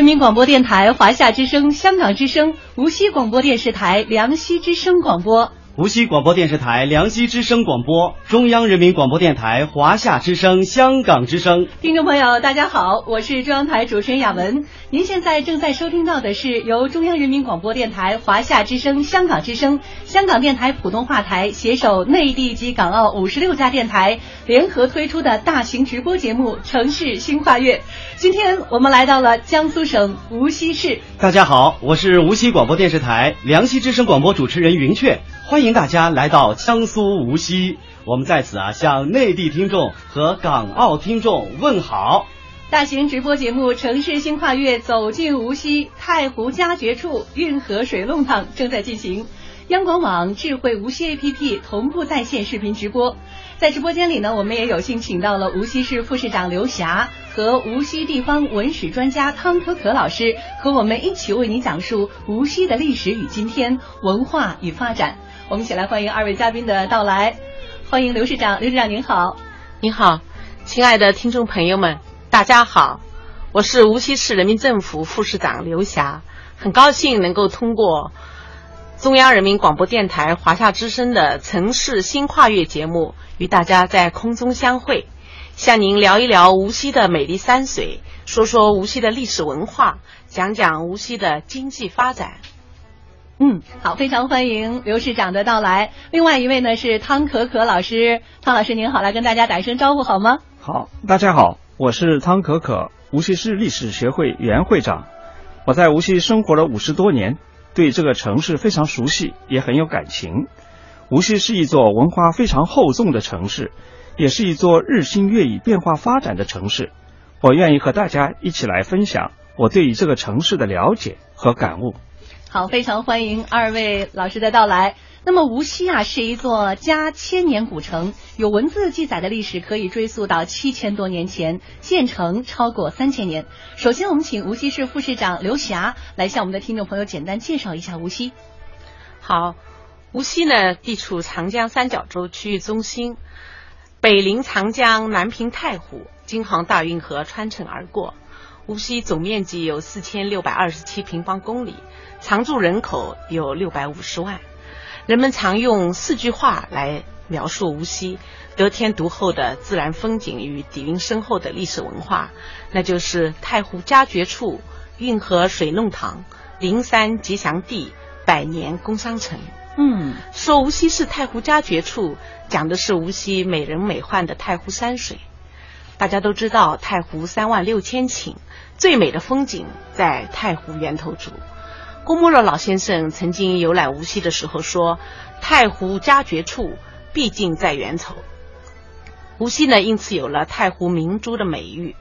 人民广播电台华夏之声、香港之声、无锡广播电视台梁溪之声广播。无锡广播电视台梁溪之声广播，中央人民广播电台华夏之声、香港之声。听众朋友，大家好，我是中央台主持人雅文。您现在正在收听到的是由中央人民广播电台华夏之声、香港之声、香港电台普通话台携手内地及港澳五十六家电台联合推出的大型直播节目《城市新跨越》。今天我们来到了江苏省无锡市。大家好，我是无锡广播电视台梁溪之声广播主持人云雀。欢欢迎大家来到江苏无锡，我们在此啊向内地听众和港澳听众问好。大型直播节目《城市新跨越》走进无锡太湖佳绝处运河水弄堂正在进行，央广网智慧无锡 APP 同步在线视频直播。在直播间里呢，我们也有幸请到了无锡市副市长刘霞和无锡地方文史专家汤可可老师，和我们一起为您讲述无锡的历史与今天、文化与发展。我们一起来欢迎二位嘉宾的到来，欢迎刘市长，刘市长您好，您好，亲爱的听众朋友们，大家好，我是无锡市人民政府副市长刘霞，很高兴能够通过中央人民广播电台华夏之声的城市新跨越节目，与大家在空中相会，向您聊一聊无锡的美丽山水，说说无锡的历史文化，讲讲无锡的经济发展。嗯，好，非常欢迎刘市长的到来。另外一位呢是汤可可老师，汤老师您好，来跟大家打一声招呼好吗？好，大家好，我是汤可可，无锡市历史学会原会长。我在无锡生活了五十多年，对这个城市非常熟悉，也很有感情。无锡是一座文化非常厚重的城市，也是一座日新月异、变化发展的城市。我愿意和大家一起来分享我对于这个城市的了解和感悟。好，非常欢迎二位老师的到来。那么无锡啊，是一座家千年古城，有文字记载的历史可以追溯到七千多年前，建成超过三千年。首先，我们请无锡市副市长刘霞来向我们的听众朋友简单介绍一下无锡。好，无锡呢，地处长江三角洲区域中心，北临长江，南平太湖，京杭大运河穿城而过。无锡总面积有四千六百二十七平方公里。常住人口有六百五十万，人们常用四句话来描述无锡得天独厚的自然风景与底蕴深厚的历史文化，那就是太湖佳绝处、运河水弄堂、灵山吉祥地、百年工商城。嗯，说无锡是太湖佳绝处，讲的是无锡美人美奂的太湖山水。大家都知道，太湖三万六千顷，最美的风景在太湖源头处。郭沫若老先生曾经游览无锡的时候说：“太湖佳绝处，毕竟在源头。”无锡呢，因此有了“太湖明珠”的美誉。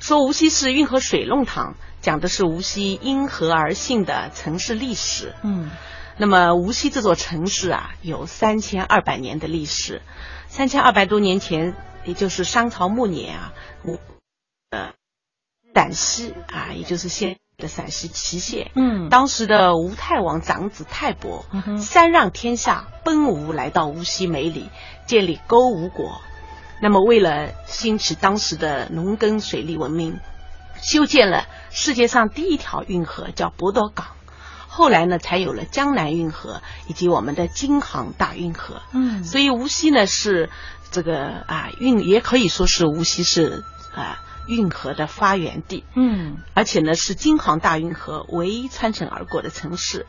说无锡是运河水弄堂，讲的是无锡因河而兴的城市历史。嗯，那么无锡这座城市啊，有三千二百年的历史。三千二百多年前，也就是商朝末年啊，吴呃陕西啊，也就是现。的陕西祁县，嗯，当时的吴太王长子太伯，三让天下，奔吴来到无锡梅里，建立勾吴国。那么，为了兴起当时的农耕水利文明，修建了世界上第一条运河，叫博多港。后来呢，才有了江南运河以及我们的京杭大运河。嗯，所以无锡呢是这个啊运，也可以说是无锡是啊。运河的发源地，嗯，而且呢是京杭大运河唯一穿城而过的城市，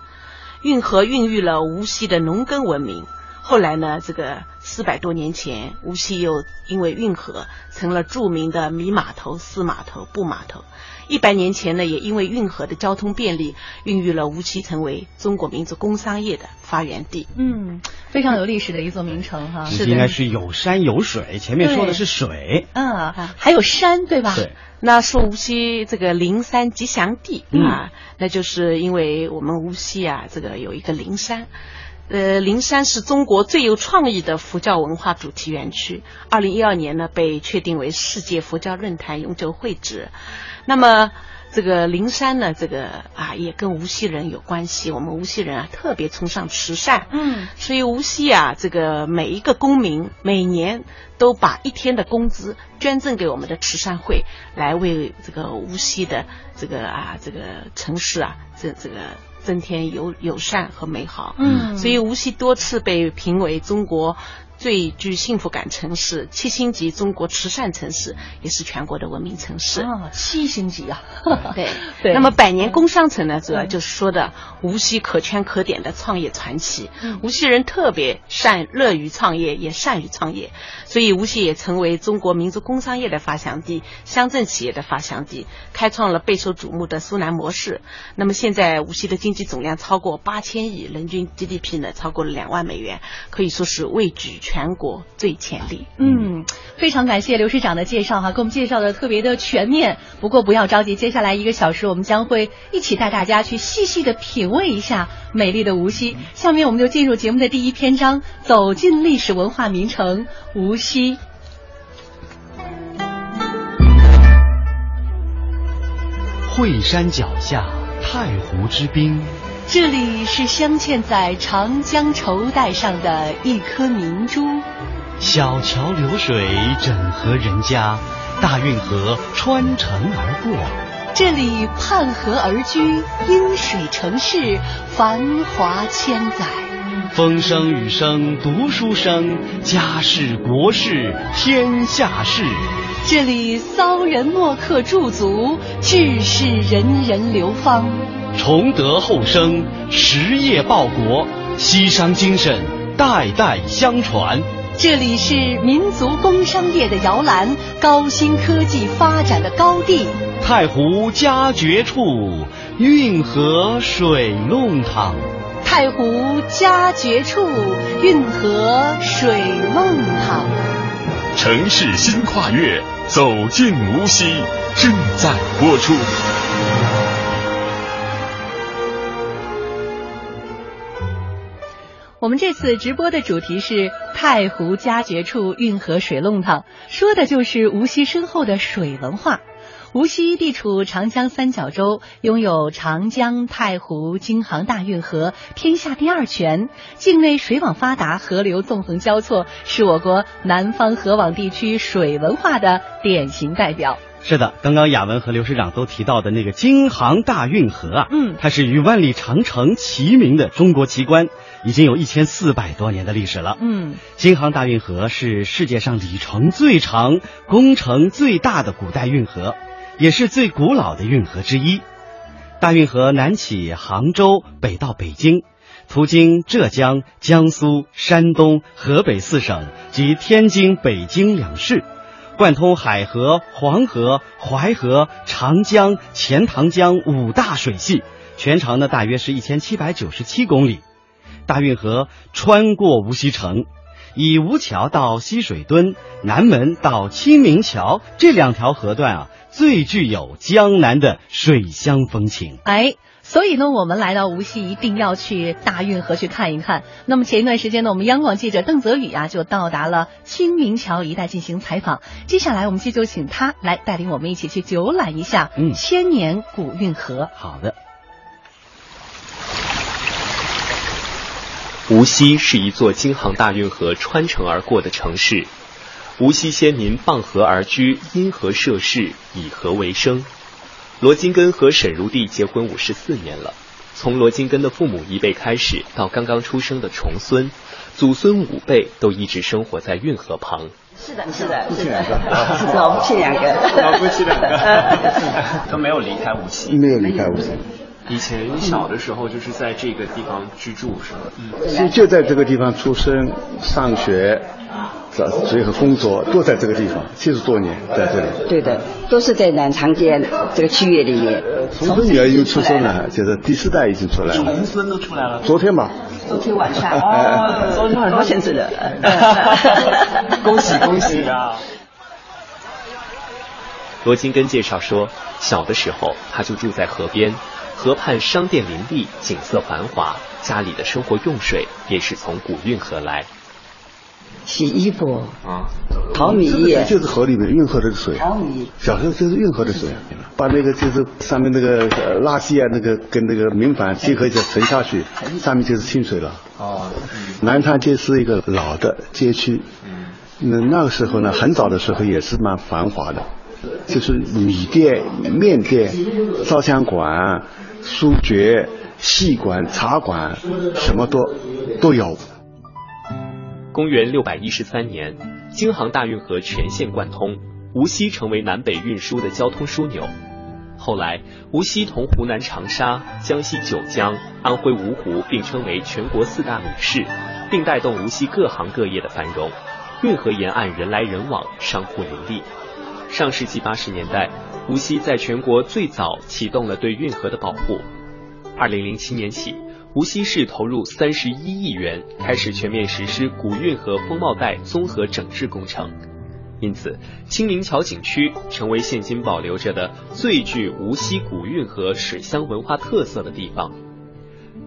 运河孕育了无锡的农耕文明。后来呢，这个四百多年前，无锡又因为运河成了著名的米码头、丝码头、布码头。一百年前呢，也因为运河的交通便利，孕育了无锡成为中国民族工商业的发源地。嗯，非常有历史的一座名城哈。是应该是有山有水，前面说的是水，嗯，还有山，对吧？对。那说无锡这个灵山吉祥地啊，那就是因为我们无锡啊，这个有一个灵山。呃，灵山是中国最有创意的佛教文化主题园区。二零一二年呢，被确定为世界佛教论坛永久会址。那么，这个灵山呢，这个啊也跟无锡人有关系。我们无锡人啊特别崇尚慈善，嗯，所以无锡啊这个每一个公民每年都把一天的工资捐赠给我们的慈善会，来为这个无锡的这个啊这个城市啊这这个增添友友善和美好。嗯所以无锡多次被评为中国。最具幸福感城市，七星级中国慈善城市，也是全国的文明城市。啊，七星级啊！对 对那么百年工商城呢，主要就是说的无锡可圈可点的创业传奇。嗯无锡人特别善乐于创业，也善于创业，所以无锡也成为中国民族工商业的发祥地、乡镇企业的发祥地，开创了备受瞩目的苏南模式。那么现在无锡的经济总量超过八千亿，人均 GDP 呢超过了两万美元，可以说是位居全国最潜力。嗯，非常感谢刘市长的介绍哈，给我们介绍的特别的全面。不过不要着急，接下来一个小时我们将会一起带大家去细细的品味一下美丽的无锡。下面我们就进入节目的第一篇章，走进历史文化名城无锡。惠山脚下，太湖之滨，这里是镶嵌在长江绸带上的一颗明珠。小桥流水整合人家，大运河穿城而过。这里畔河而居，因水城市，繁华千载。风声雨声读书声，家事国事天下事。这里骚人墨客驻足，志士人人流芳。崇德厚生，实业报国，西商精神代代相传。这里是民族工商业的摇篮，高新科技发展的高地。太湖佳绝处，运河水弄堂。太湖佳绝处，运河水弄堂。城市新跨越，走进无锡，正在播出。我们这次直播的主题是太湖佳绝处，运河水弄堂，说的就是无锡深厚的水文化。无锡地处长江三角洲，拥有长江、太湖、京杭大运河天下第二泉，境内水网发达，河流纵横交错，是我国南方河网地区水文化的典型代表。是的，刚刚雅文和刘市长都提到的那个京杭大运河啊，嗯它是与万里长城齐名的中国奇观，已经有一千四百多年的历史了。嗯，京杭大运河是世界上里程最长、工程最大的古代运河，也是最古老的运河之一。大运河南起杭州，北到北京，途经浙江、江苏、山东、河北四省及天津、北京两市，贯通海河、黄河、淮河、长江、钱塘江五大水系，全长呢大约是一千七百九十七公里。大运河穿过无锡城，以吴桥到西水墩、南门到清明桥这两条河段啊，最具有江南的水乡风情。哎。所以呢，我们来到无锡一定要去大运河去看一看。那么前一段时间呢，我们央广记者邓泽宇啊就到达了清明桥一带进行采访。接下来我们这就请他来带领我们一起去游览一下嗯千年古运河。好的，无锡是一座京杭大运河穿城而过的城市，无锡先民傍河而居，因河涉世，以河为生。罗金根和沈如娣结婚五十四年了，从罗金根的父母一辈开始，到刚刚出生的重孙，祖孙五辈都一直生活在运河旁。是的，是的，是的，是 老夫妻两个，老夫妻两个 都没有离开无锡。没有离开无锡，以前小的时候就是在这个地方居住，是吗？嗯，所以就在这个地方出生、上学，这随后工作都在这个地方，七十多年在这里。对的，都是在南长街这个区域里面。重孙女儿又出生了，就是第四代已经出来了。重孙都出来了。昨天吧，昨天晚上，哦，昨天晚上好像是的。恭喜恭喜啊！罗金根介绍说，小的时候他就住在河边，河畔商店林立，景色繁华，家里的生活用水也是从古运河来。洗衣服啊，淘米这就是河里面运河的水。淘米。小时候就是运河的水，把那个就是上面那个呃垃圾啊，那个跟那个明矾结合一下沉下去，上面就是清水了。哦，南昌街是一个老的街区，那那个时候呢，很早的时候也是蛮繁华的，就是米店、面店、照相馆、书局、戏馆、茶馆，什么都都有。公元六百一十三年，京杭大运河全线贯通，无锡成为南北运输的交通枢纽。后来，无锡同湖南长沙、江西九江、安徽芜湖并称为全国四大名市，并带动无锡各行各业的繁荣。运河沿岸人来人往，商户林立。上世纪八十年代，无锡在全国最早启动了对运河的保护。二零零七年起，无锡市投入三十一亿元，开始全面实施古运河风貌带综合整治工程。因此，清明桥景区成为现今保留着的最具无锡古运河水乡文化特色的地方。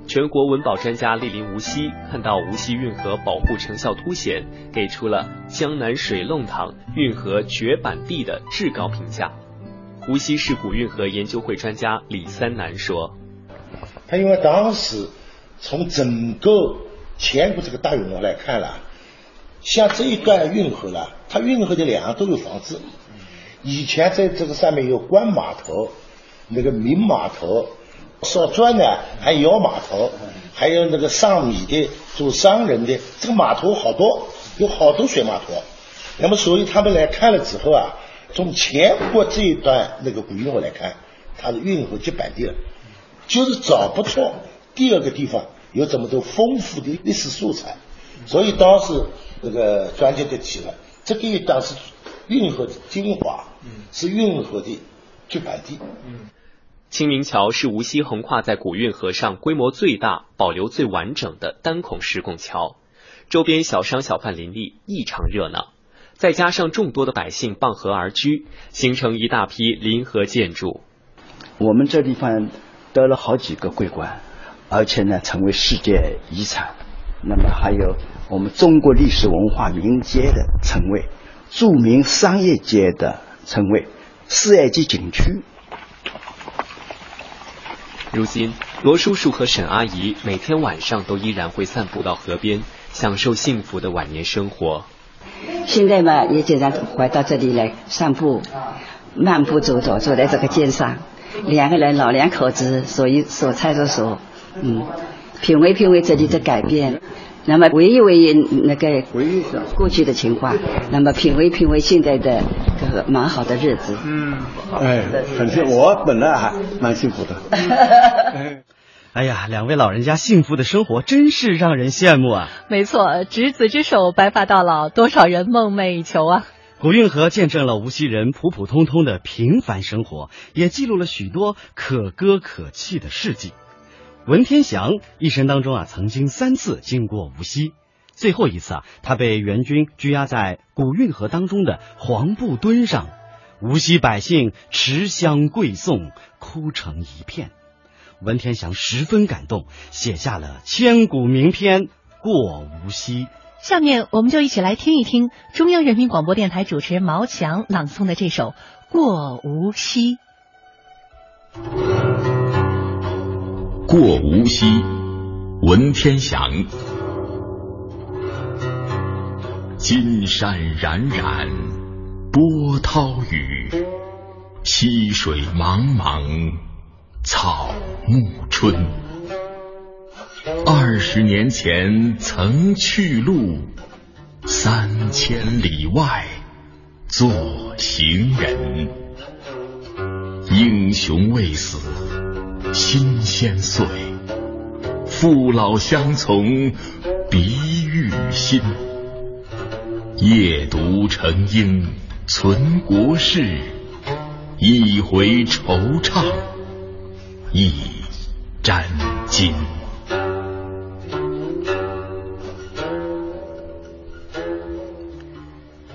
全国文保专家莅临无锡，看到无锡运河保护成效凸显，给出了“江南水弄堂，运河绝版地”的至高评价。无锡市古运河研究会专家李三南说。他因为当时从整个全国这个大运河来看了，像这一段运河了，它运河的两岸都有房子。以前在这个上面有官码头、那个民码头、烧砖的，还有码头，还有那个上米的、做商人的，这个码头好多，有好多水码头。那么，所以他们来看了之后啊，从全国这一段那个古运河来看，它的运河绝版地了。就是找不出第二个地方有这么多丰富的历史素材，所以当时那个专家就提了，这个一段是运河的精华，是运河的绝版地。清明桥是无锡横跨在古运河上规模最大、保留最完整的单孔石拱桥，周边小商小贩林立，异常热闹。再加上众多的百姓傍河而居，形成一大批临河建筑。我们这地方。得了好几个桂冠，而且呢，成为世界遗产。那么还有我们中国历史文化名街的称谓，著名商业街的称谓，四 A 级景区。如今，罗叔叔和沈阿姨每天晚上都依然会散步到河边，享受幸福的晚年生活。现在嘛，也经常回到这里来散步，漫步走走，走在这个街上。两个人老两口子，所以所猜着说，嗯，品味品味这里的改变，那么回忆回忆那个过去的情况，那么品味品味现在的这个蛮好的日子。嗯，哎，很幸我本来还蛮幸福的。哎呀，两位老人家幸福的生活真是让人羡慕啊！没错，执子之手，白发到老，多少人梦寐以求啊！古运河见证了无锡人普普通通的平凡生活，也记录了许多可歌可泣的事迹。文天祥一生当中啊，曾经三次经过无锡，最后一次啊，他被元军拘押在古运河当中的黄布墩上，无锡百姓持香跪送，哭成一片。文天祥十分感动，写下了千古名篇《过无锡》。下面我们就一起来听一听中央人民广播电台主持人毛强朗诵的这首《过无锡》。过无锡，文天祥。金山冉冉，波涛雨，溪水茫茫，草木春。二十年前曾去路，三千里外做行人。英雄未死，心先碎。父老乡从，鼻欲心。夜读成英，存国事。一回惆怅，一沾巾。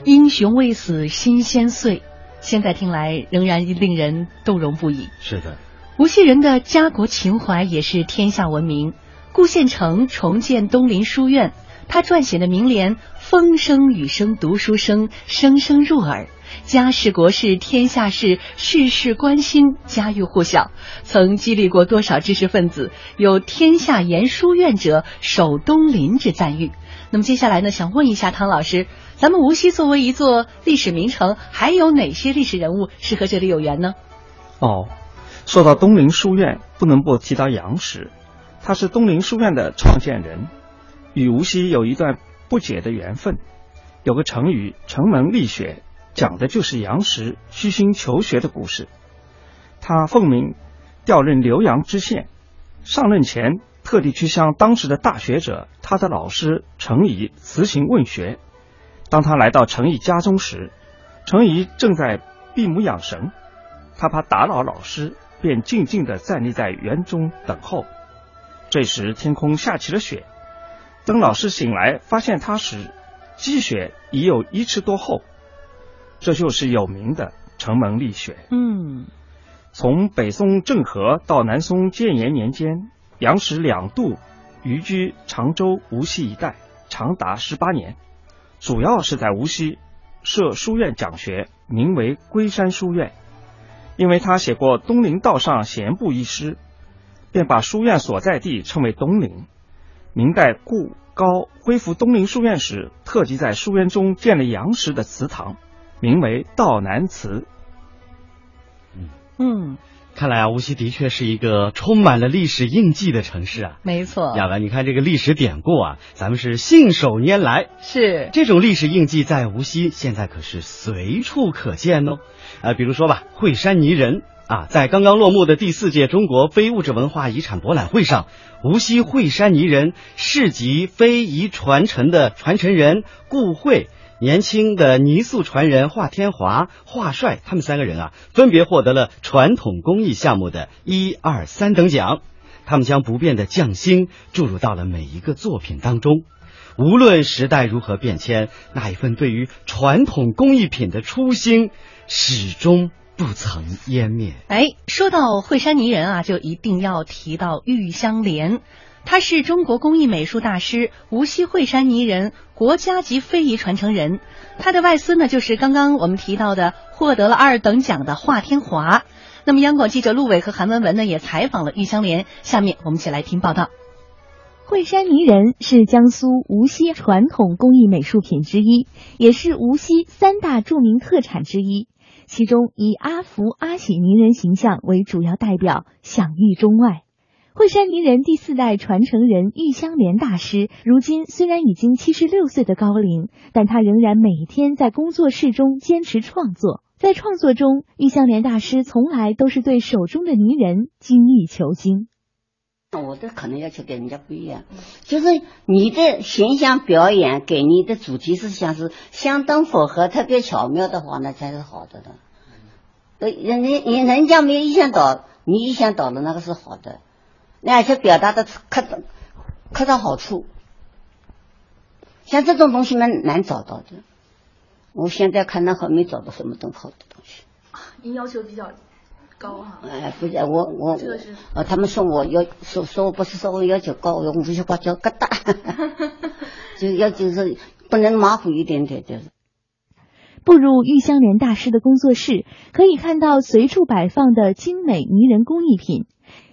英雄未死，心先碎。现在听来仍然令人动容不已。是的，无锡人的家国情怀也是天下闻名。顾县城重建东林书院，他撰写的名联“风声雨声读书声，声声入耳”。家事国事天下事，事事关心，家喻户晓，曾激励过多少知识分子，有“天下言书院者，守东林”之赞誉。那么接下来呢，想问一下汤老师，咱们无锡作为一座历史名城，还有哪些历史人物是和这里有缘呢？哦，说到东林书院，不能不提到杨时，他是东林书院的创建人，与无锡有一段不解的缘分。有个成语“城门立雪”。讲的就是杨时虚心求学的故事。他奉命调任浏阳知县，上任前特地去向当时的大学者，他的老师程颐辞行问学。当他来到程颐家中时，程颐正在闭目养神，他怕打扰老师，便静静地站立在园中等候。这时天空下起了雪，等老师醒来发现他时，积雪已有一尺多厚。这就是有名的城门立雪。嗯，从北宋郑和到南宋建炎年间，杨时两度移居常州、无锡一带，长达十八年，主要是在无锡设书院讲学，名为龟山书院。因为他写过《东林道上闲步》一诗，便把书院所在地称为东林。明代顾高恢复东林书院时，特地在书院中建了杨时的祠堂。名为道南祠。嗯嗯，看来啊，无锡的确是一个充满了历史印记的城市啊。没错，亚文，你看这个历史典故啊，咱们是信手拈来。是这种历史印记在无锡现在可是随处可见哦。呃，比如说吧，惠山泥人啊，在刚刚落幕的第四届中国非物质文化遗产博览会上，无锡惠山泥人市级非遗传承的传承人顾慧。年轻的泥塑传人华天华、华帅，他们三个人啊，分别获得了传统工艺项目的一二三等奖。他们将不变的匠心注入到了每一个作品当中。无论时代如何变迁，那一份对于传统工艺品的初心始终不曾湮灭。哎，说到惠山泥人啊，就一定要提到玉香莲。他是中国工艺美术大师，无锡惠山泥人国家级非遗传承人。他的外孙呢，就是刚刚我们提到的获得了二等奖的华天华。那么，央广记者陆伟和韩文文呢，也采访了玉香莲。下面我们一起来听报道。惠山泥人是江苏无锡传统工艺美术品之一，也是无锡三大著名特产之一。其中以阿福、阿喜泥人形象为主要代表，享誉中外。惠山泥人第四代传承人玉香莲大师，如今虽然已经七十六岁的高龄，但他仍然每天在工作室中坚持创作。在创作中，玉香莲大师从来都是对手中的泥人精益求精。我的可能要求跟人家不一样，就是你的形象表演给你的主题思想是相当符合、特别巧妙的话，那才是好的的。呃，人人人人家没有意想到，你意想到了，那个是好的。而且表达的恰恰到好处，像这种东西蛮难找到的。我现在看那还没找到什么东好的东西。您要求比较高哈？哎，不是我我这个是呃，他们说我要说说我不是说我要求高，我无锡话叫疙瘩，就要就是不能马虎一点点就是。步入玉香莲大师的工作室，可以看到随处摆放的精美泥人工艺品。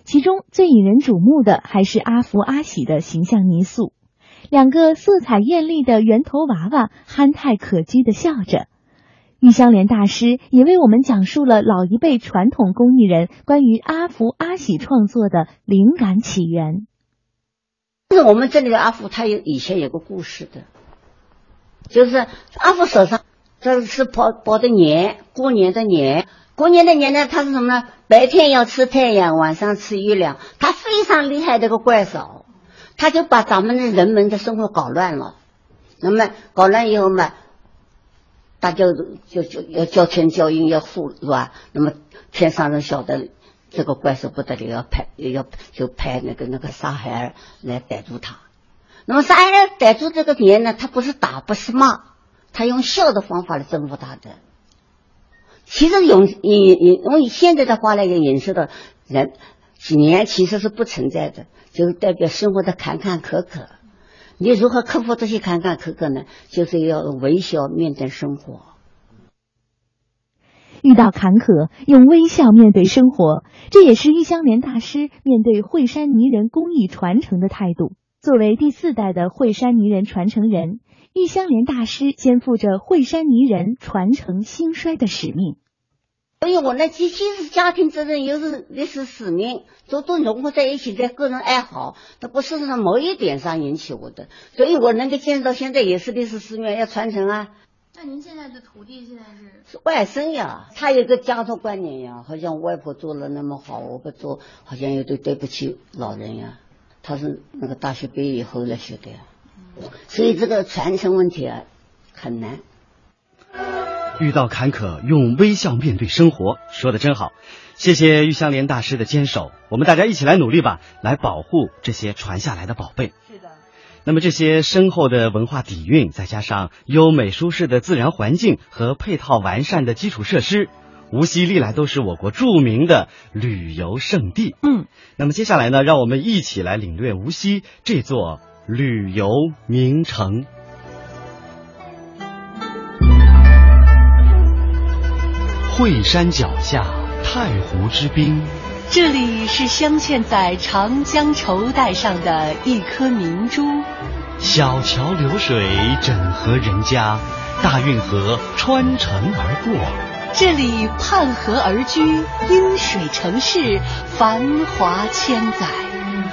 其中最引人瞩目的还是阿福、阿喜的形象泥塑，两个色彩艳丽的圆头娃娃憨态可掬的笑着。玉香莲大师也为我们讲述了老一辈传统工艺人关于阿福、阿喜创作的灵感起源。就是我们这里的阿福，他有以前有个故事的，就是阿福手上这是包包的年，过年的年。过年的年呢，他是什么呢？白天要吃太阳，晚上吃月亮。他非常厉害的一个怪手，他就把咱们的人们的生活搞乱了。那么搞乱以后嘛，大家就就要叫天叫应要护是吧？那么天上人晓得这个怪兽不得了，要派要就派那个那个沙孩儿来逮住他。那么沙孩儿逮住这个年呢，他不是打不是骂，他用笑的方法来征服他的。其实用引引用现在的话来影射的人，几年其实是不存在的，就是代表生活的坎坎坷坷。你如何克服这些坎坎坷坷呢？就是要微笑面对生活。遇到坎坷，用微笑面对生活，这也是玉香莲大师面对惠山泥人工艺传承的态度。作为第四代的惠山泥人传承人，玉香莲大师肩负着惠山泥人传承兴衰的使命。所以我呢，既既是家庭责任，又是历史使命，都都融合在一起在个人爱好，它不是从某一点上引起我的，所以我能够坚持到现在，也是历史使命要传承啊。那您现在的徒弟现在是？是外甥呀，他有个家族观念呀，好像外婆做了那么好，我不做，好像有点对不起老人呀。他是那个大学毕业以后来学的呀，所以这个传承问题啊很难。遇到坎坷，用微笑面对生活，说的真好。谢谢玉香莲大师的坚守，我们大家一起来努力吧，来保护这些传下来的宝贝。是的。那么这些深厚的文化底蕴，再加上优美舒适的自然环境和配套完善的基础设施，无锡历来都是我国著名的旅游胜地。嗯。那么接下来呢，让我们一起来领略无锡这座旅游名城。惠山脚下，太湖之滨。这里是镶嵌在长江绸带上的一颗明珠。小桥流水，整合人家；大运河穿城而过。这里畔河而居，因水城市，繁华千载。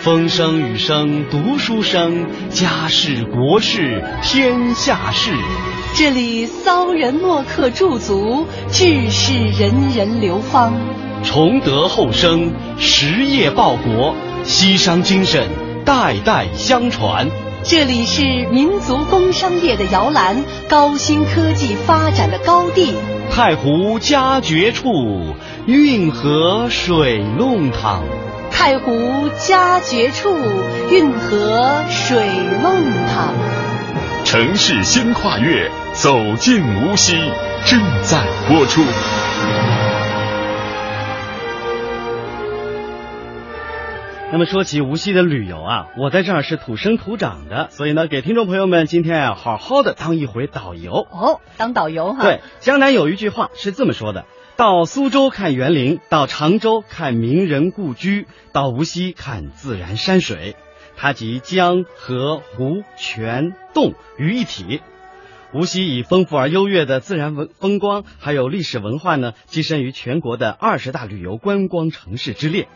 风声雨声读书声，家事国事天下事。这里骚人墨客驻足，志士人人流芳。崇德厚生，实业报国，西商精神代代相传。这里是民族工商业的摇篮，高新科技发展的高地。太湖佳绝处，运河水弄堂。太湖佳绝处，运河水弄堂。城市新跨越，走进无锡，正在播出。那么说起无锡的旅游啊，我在这儿是土生土长的，所以呢，给听众朋友们今天啊，好好的当一回导游哦，当导游哈。对，江南有一句话是这么说的：到苏州看园林，到常州看名人故居，到无锡看自然山水。它集江河湖泉洞于一体。无锡以丰富而优越的自然文风光，还有历史文化呢，跻身于全国的二十大旅游观光城市之列。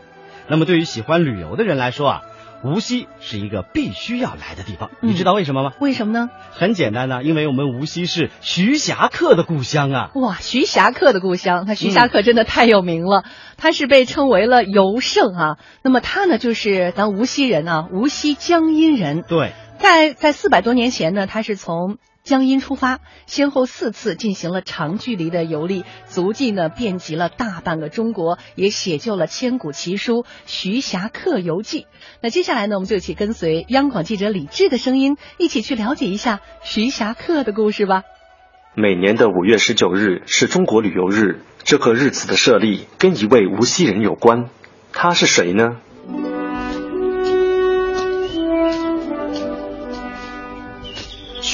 那么对于喜欢旅游的人来说啊，无锡是一个必须要来的地方。你知道为什么吗？为什么呢？很简单呢，因为我们无锡是徐霞客的故乡啊。哇，徐霞客的故乡，那徐霞客真的太有名了，他是被称为了游圣啊。那么他呢，就是咱无锡人啊，无锡江阴人。对，在在四百多年前呢，他是从。江阴出发，先后四次进行了长距离的游历，足迹呢遍及了大半个中国，也写就了千古奇书《徐霞客游记》。那接下来呢，我们就一起跟随央广记者李志的声音，一起去了解一下徐霞客的故事吧。每年的五月十九日是中国旅游日，这个日子的设立跟一位无锡人有关，他是谁呢？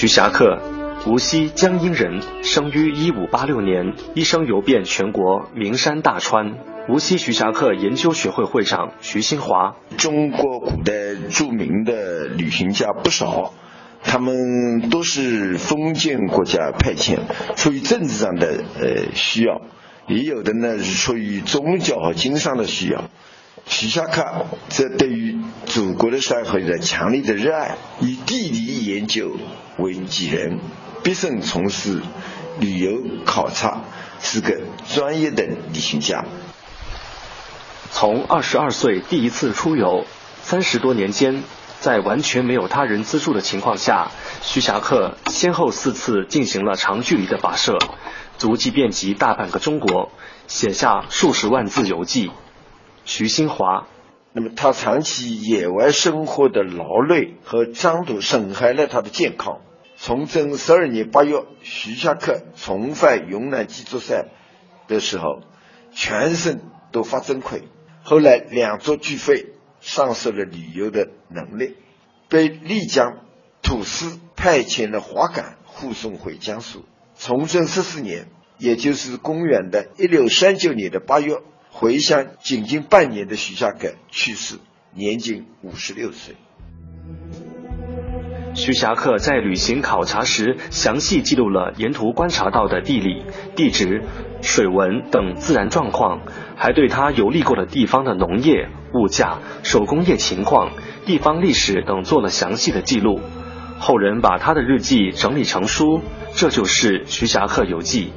徐霞客，无锡江阴人，生于一五八六年，一生游遍全国名山大川。无锡徐霞客研究学会会长徐新华，中国古代著名的旅行家不少，他们都是封建国家派遣，出于政治上的呃需要，也有的呢是出于宗教和经商的需要。徐霞客则对于祖国的山河有着强烈的热爱，以地理研究为己人，毕生从事旅游考察，是个专业的旅行家。从二十二岁第一次出游，三十多年间，在完全没有他人资助的情况下，徐霞客先后四次进行了长距离的跋涉，足迹遍及大半个中国，写下数十万字游记。徐新华，那么他长期野外生活的劳累和张度损害了他的健康。崇祯十二年八月，徐霞客重返云南鸡足山的时候，全身都发针溃。后来两足俱废，丧失了旅游的能力，被丽江土司派遣的华杆护送回江苏。崇祯十四年，也就是公元的一六三九年的八月，回乡仅仅半年的徐霞客去世，年仅五十六岁。徐霞客在旅行考察时，详细记录了沿途观察到的地理、地质、水文等自然状况，还对他游历过的地方的农业、物价、手工业情况、地方历史等做了详细的记录。后人把他的日记整理成书，这就是《徐霞客游记》。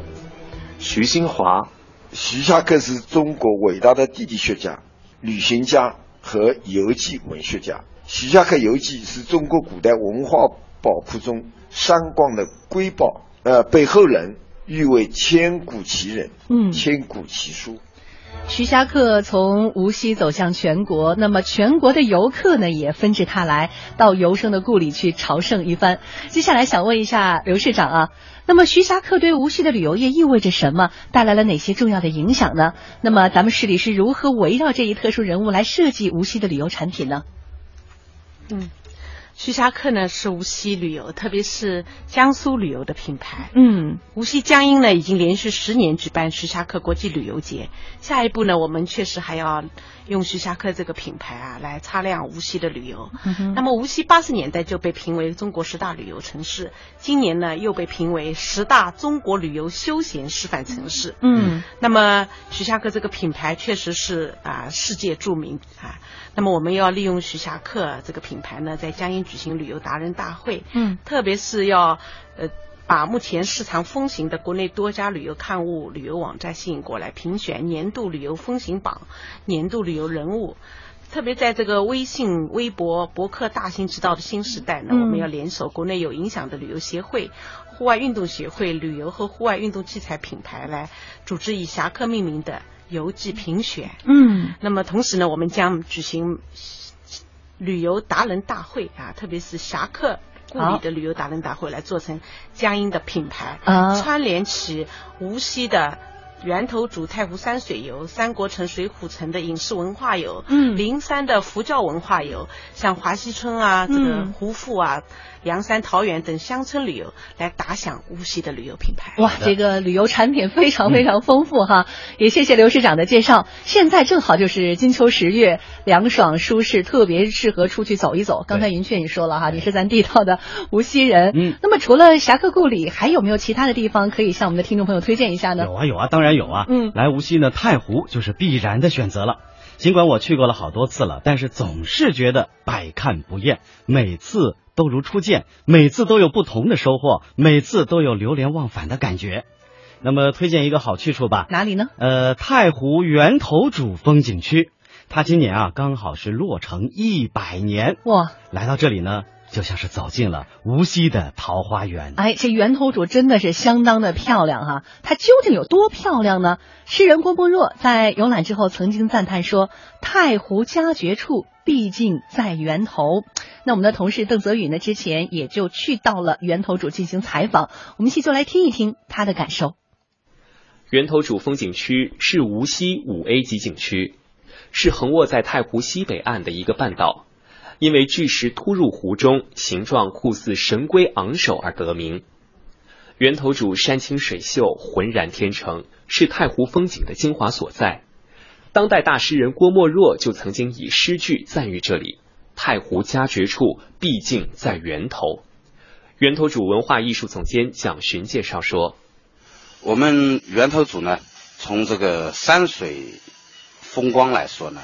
徐新华，徐霞客是中国伟大的地理学家、旅行家和游记文学家。《徐霞客游记》是中国古代文化宝库中三光的瑰宝，呃，被后人誉为千古奇人，嗯，千古奇书。徐霞客从无锡走向全国，那么全国的游客呢，也纷至沓来到游生的故里去朝圣一番。接下来想问一下刘市长啊，那么徐霞客对无锡的旅游业意味着什么？带来了哪些重要的影响呢？那么咱们市里是如何围绕这一特殊人物来设计无锡的旅游产品呢？嗯，徐霞客呢是无锡旅游，特别是江苏旅游的品牌。嗯，无锡江阴呢已经连续十年举办徐霞客国际旅游节。下一步呢，我们确实还要用徐霞客这个品牌啊来擦亮无锡的旅游。嗯、那么无锡八十年代就被评为中国十大旅游城市，今年呢又被评为十大中国旅游休闲示范城市。嗯，那么徐霞客这个品牌确实是啊世界著名啊。那么我们要利用徐霞客这个品牌呢，在江阴举行旅游达人大会，嗯，特别是要呃把目前市场风行的国内多家旅游刊物、旅游网站吸引过来，评选年度旅游风行榜、年度旅游人物。特别在这个微信、微博、博客大行其道的新时代呢，嗯、我们要联手国内有影响的旅游协会、户外运动协会、旅游和户外运动器材品牌来组织以侠客命名的。游记评选，嗯，那么同时呢，我们将举行旅游达人大会啊，特别是侠客故里的旅游达人大会，来做成江阴的品牌，啊，串联起无锡的源头主太湖山水游、三国城、水浒城的影视文化游，嗯，灵山的佛教文化游，像华西村啊、这个胡富啊。阳山、桃源等乡村旅游来打响无锡的旅游品牌。哇，这个旅游产品非常非常丰富哈！也谢谢刘市长的介绍。现在正好就是金秋十月，凉爽舒适，特别适合出去走一走。刚才云雀也说了哈，你是咱地道的无锡人。嗯，那么除了侠客故里，还有没有其他的地方可以向我们的听众朋友推荐一下呢？有啊有啊，当然有啊。嗯，来无锡呢，太湖就是必然的选择了。尽管我去过了好多次了，但是总是觉得百看不厌，每次都如初见，每次都有不同的收获，每次都有流连忘返的感觉。那么推荐一个好去处吧，哪里呢？呃，太湖源头主风景区，它今年啊刚好是落成一百年，哇！来到这里呢。就像是走进了无锡的桃花源。哎，这源头主真的是相当的漂亮哈！它究竟有多漂亮呢？诗人郭沫若在游览之后曾经赞叹说：“太湖佳绝处，毕竟在源头。”那我们的同事邓泽宇呢，之前也就去到了源头主进行采访，我们一起就来听一听他的感受。源头主风景区是无锡五 A 级景区，是横卧在太湖西北岸的一个半岛。因为巨石突入湖中，形状酷似神龟昂首而得名。源头主山清水秀，浑然天成，是太湖风景的精华所在。当代大诗人郭沫若就曾经以诗句赞誉这里：“太湖佳绝处，毕竟在源头。”源头主文化艺术总监蒋寻介绍说：“我们源头主呢，从这个山水风光来说呢，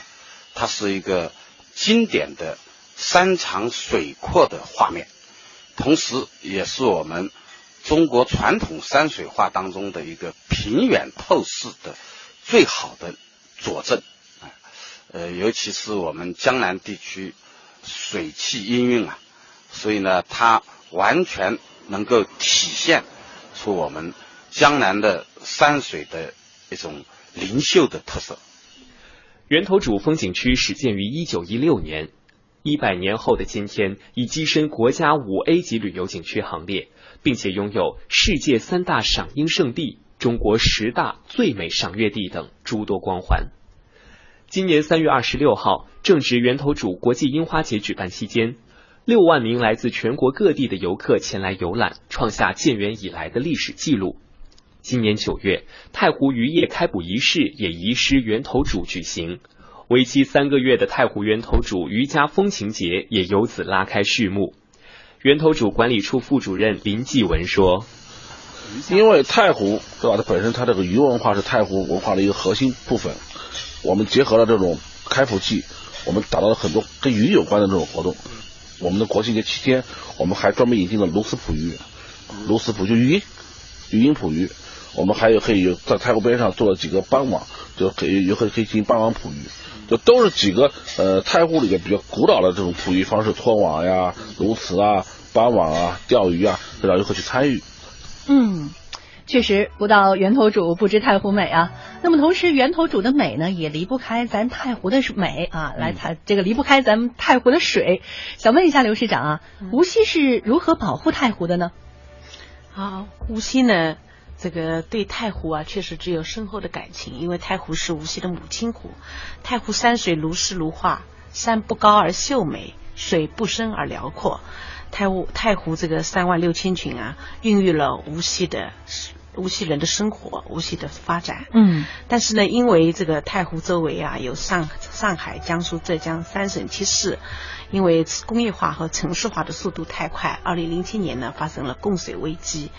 它是一个经典的。”山长水阔的画面，同时也是我们中国传统山水画当中的一个平远透视的最好的佐证。呃，尤其是我们江南地区水气氤氲啊，所以呢，它完全能够体现出我们江南的山水的一种灵秀的特色。源头主风景区始建于一九一六年。一百年后的今天，已跻身国家五 A 级旅游景区行列，并且拥有世界三大赏樱圣地、中国十大最美赏月地等诸多光环。今年三月二十六号，正值源头主国际樱花节举办期间，六万名来自全国各地的游客前来游览，创下建园以来的历史记录。今年九月，太湖渔业开捕仪式也移师源头渚举行，为期三个月的太湖源头主渔家风情节也由此拉开序幕。源头主管理处副主任林继文说：“因为太湖对吧？它本身它这个渔文化是太湖文化的一个核心部分，我们结合了这种开普季，我们打造了很多跟鱼有关的这种活动。我们的国庆节期间，我们还专门引进了鸬鹚捕鱼，鸬鹚捕就鱼鹰，鱼鹰捕鱼。我们还有可以有在太湖边上做了几个斑网，就可以游客可以进行斑网捕鱼，就都是几个呃太湖里面比较古老的这种捕鱼方式，拖网呀、鸬鹚啊、斑网啊、钓鱼啊，让游客去参与。嗯，确实不到源头主不知太湖美啊。那么同时源头主的美呢，也离不开咱太湖的美啊，来它这个离不开咱们太湖的水。想问一下刘市长啊，无锡是如何保护太湖的呢？好，无锡呢？这个对太湖啊，确实只有深厚的感情，因为太湖是无锡的母亲湖。太湖山水如诗如画，山不高而秀美，水不深而辽阔。太湖太湖这个三万六千群啊，孕育了无锡的无锡人的生活，无锡的发展。嗯。但是呢，因为这个太湖周围啊，有上上海、江苏、浙江三省七市，因为工业化和城市化的速度太快，二零零七年呢，发生了供水危机。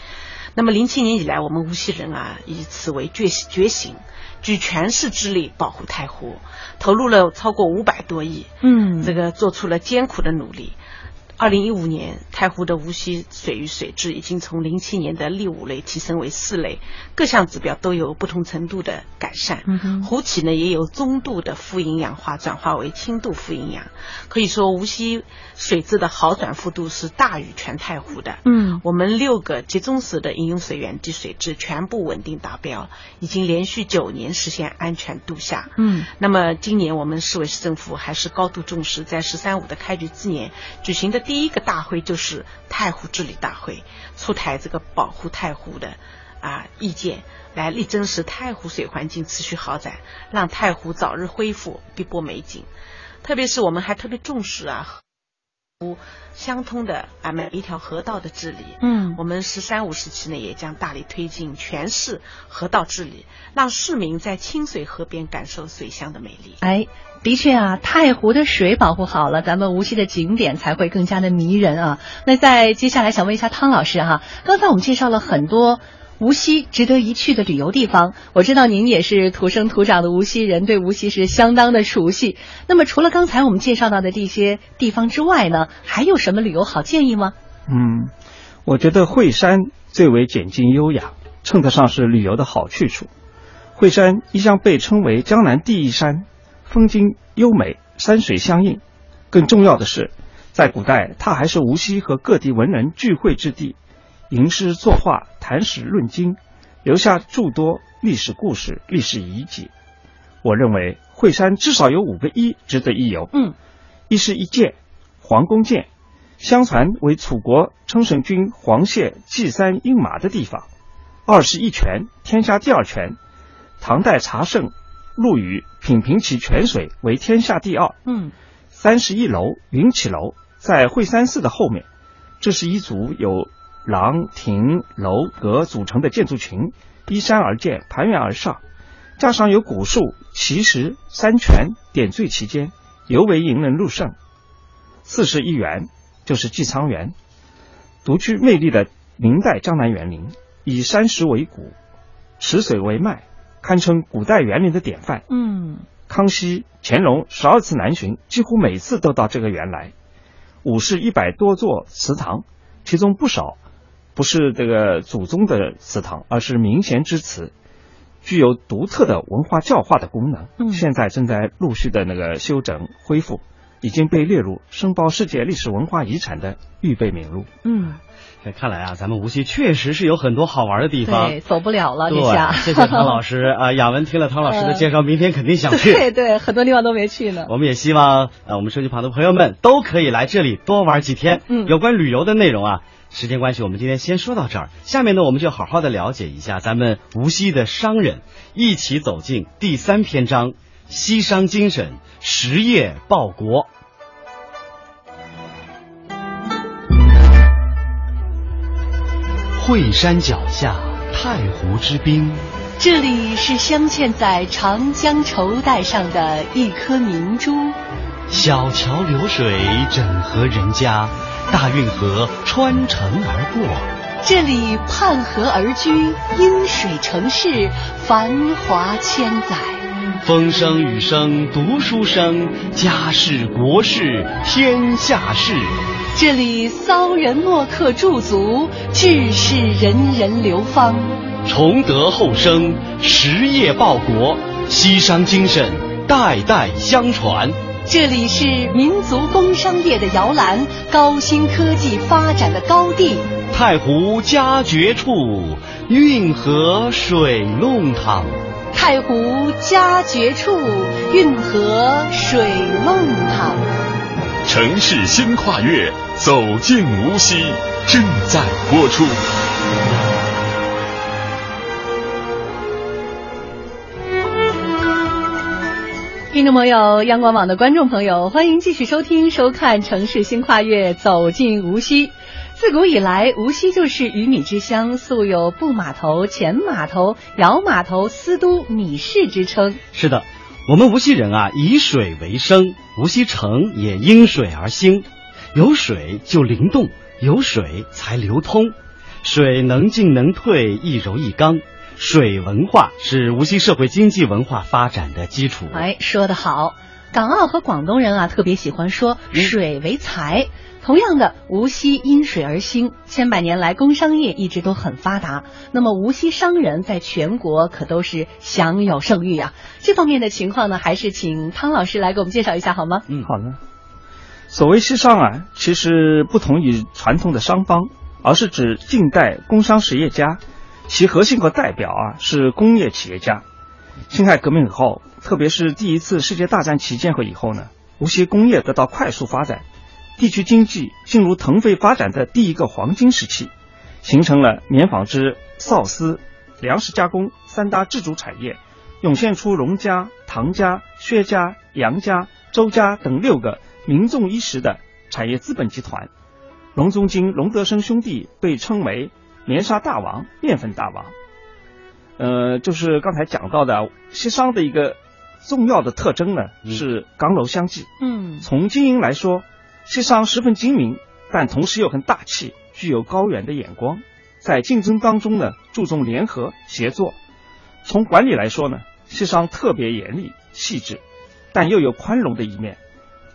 那么零七年以来，我们无锡人啊以此为觉觉醒，举全市之力保护太湖，投入了超过五百多亿，嗯，这个做出了艰苦的努力。二零一五年，太湖的无锡水域水质已经从零七年的劣五类提升为四类，各项指标都有不同程度的改善。嗯、湖体呢也有中度的富营养化转化为轻度富营养，可以说无锡水质的好转幅度是大于全太湖的。嗯，我们六个集中式的饮用水源地水质全部稳定达标，已经连续九年实现安全度夏。嗯，那么今年我们市委市政府还是高度重视，在“十三五”的开局之年举行的。第一个大会就是太湖治理大会，出台这个保护太湖的啊意见，来力争使太湖水环境持续好转，让太湖早日恢复碧波美景。特别是我们还特别重视啊，相通的啊每一条河道的治理。嗯，我们“十三五”时期呢，也将大力推进全市河道治理，让市民在清水河边感受水乡的美丽。哎。的确啊，太湖的水保护好了，咱们无锡的景点才会更加的迷人啊。那在接下来想问一下汤老师哈，刚才我们介绍了很多无锡值得一去的旅游地方，我知道您也是土生土长的无锡人，对无锡是相当的熟悉。那么除了刚才我们介绍到的这些地方之外呢，还有什么旅游好建议吗？嗯，我觉得惠山最为简净优雅，称得上是旅游的好去处。惠山一向被称为江南第一山。风景优美，山水相映。更重要的是，在古代，它还是无锡和各地文人聚会之地，吟诗作画、谈史论经，留下诸多历史故事、历史遗迹。我认为，惠山至少有五个一值得一游。嗯，一是一剑，黄宫剑，相传为楚国称神君黄歇祭三鹰马的地方；二是一泉，天下第二泉，唐代茶圣。陆羽品评其泉水为天下第二。嗯，三十一楼云起楼在惠山寺的后面，这是一组由廊、亭、楼阁组成的建筑群，依山而建，盘旋而上，加上有古树、奇石、山泉点缀其间，尤为引人入胜。四十一园就是寄仓园，独具魅力的明代江南园林，以山石为骨，池水为脉。堪称古代园林的典范。嗯，康熙、乾隆十二次南巡，几乎每次都到这个园来。五世一百多座祠堂，其中不少不是这个祖宗的祠堂，而是名贤之祠，具有独特的文化教化的功能。嗯，现在正在陆续的那个修整恢复，已经被列入申报世界历史文化遗产的预备名录。嗯。看来啊，咱们无锡确实是有很多好玩的地方。对，走不了了，对，下。谢谢唐老师 啊，雅文听了唐老师的介绍，明天肯定想去。对对，很多地方都没去呢。我们也希望啊，我们手机旁的朋友们都可以来这里多玩几天。嗯，有关旅游的内容啊，时间关系我们今天先说到这儿下面呢我们就好好的了解一下咱们无锡的商人一起走进第三篇章西商精神实业报国。惠山脚下太湖之滨。这里是镶嵌在长江绸带上的一颗明珠。小桥流水整合人家大运河穿城而过。这里畔河而居，因水成市，繁华千载。风声雨声读书声，家事国事天下事。这里骚人墨客驻足，志士人人流芳。崇德厚生，实业报国，西商精神代代相传。这里是民族工商业的摇篮，高新科技发展的高地。太湖佳绝处，运河水弄堂。太湖佳绝处，运河水弄堂。城市新跨越，走进无锡，正在播出。听众朋友，央广网的观众朋友，欢迎继续收听、收看《城市新跨越》，走进无锡。自古以来，无锡就是鱼米之乡，素有布码头、前码头、窑码头、司都、米市之称。是的，我们无锡人啊，以水为生，无锡城也因水而兴。有水就灵动，有水才流通。水能进能退，一柔一刚。水文化是无锡社会经济文化发展的基础。哎，说得好！港澳和广东人啊，特别喜欢说“水为财”。同样的，无锡因水而兴，千百年来工商业一直都很发达。那么，无锡商人在全国可都是享有盛誉啊。这方面的情况呢，还是请汤老师来给我们介绍一下好吗？嗯，好的。所谓西商啊，其实不同于传统的商帮，而是指近代工商实业家。其核心和代表啊是工业企业家。辛亥革命以后，特别是第一次世界大战期间和以后呢，无锡工业得到快速发展，地区经济进入腾飞发展的第一个黄金时期，形成了棉纺织、缫丝、粮食加工三大支柱产业，涌现出荣家、唐家、薛家、杨家、周家等六个名重一时的产业资本集团。荣宗金、荣德生兄弟被称为。棉纱大王、面粉大王，呃，就是刚才讲到的西商的一个重要的特征呢，是刚柔相济。嗯，从经营来说，西商十分精明，但同时又很大气，具有高远的眼光。在竞争当中呢，注重联合协作。从管理来说呢，西商特别严厉细致，但又有宽容的一面。